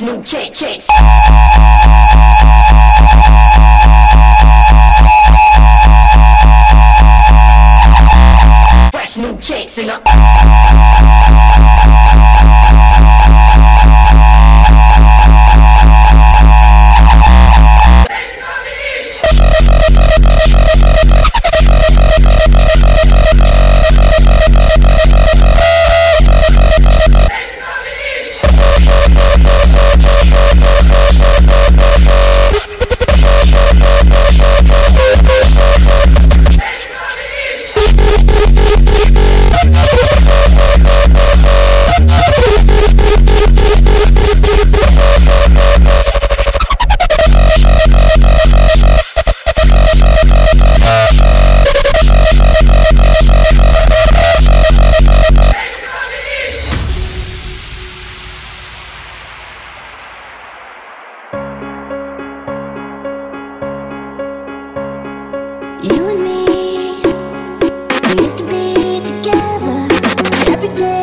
New Kick Kick every day.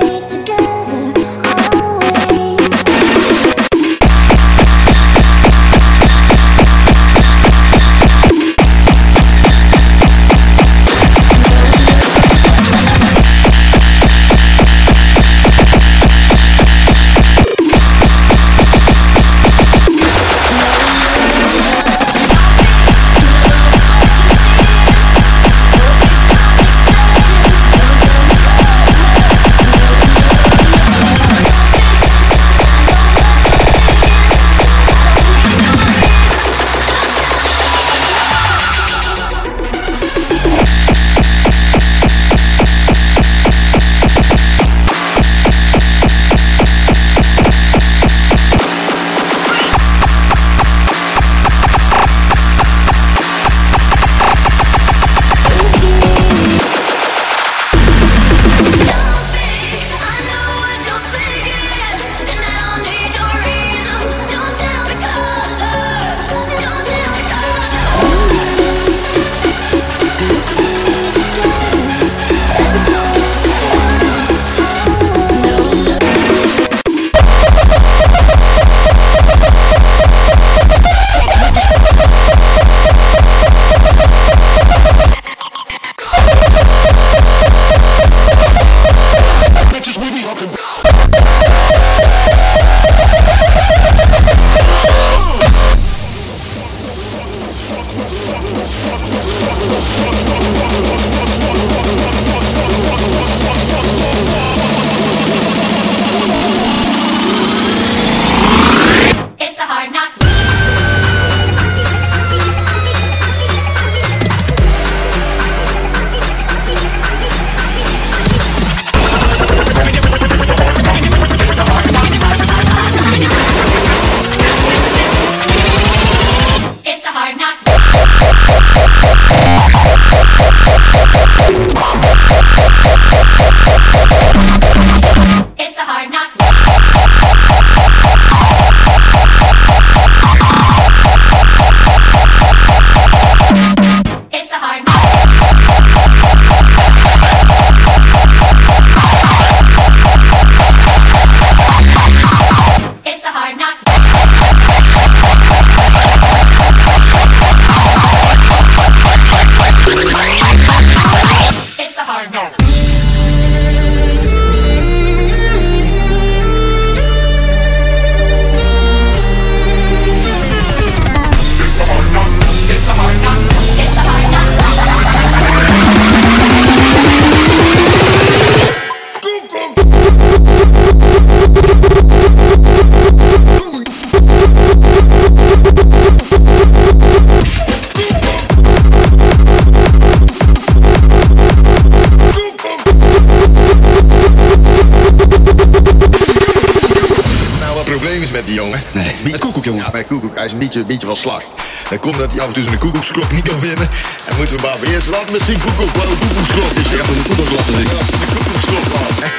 Koekoek, jongen. Ja, bij koekoek. Hij is een beetje, beetje van slag. Dan komt dat hij af en toe zijn koekoeksklok niet kan vinden. En moeten we maar weer eerst laten misschien koekoek. Wat een koekoeksklok is. Je gaat zo'n koekoek laten zien. Koekoeksklok, man.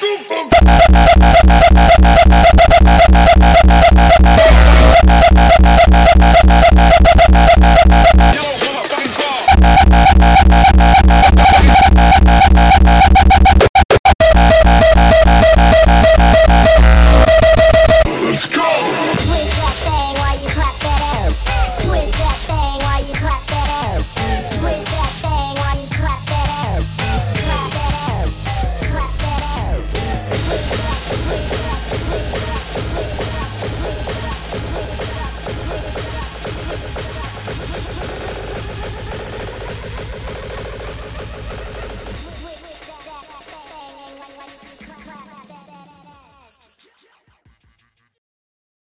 Koekoek!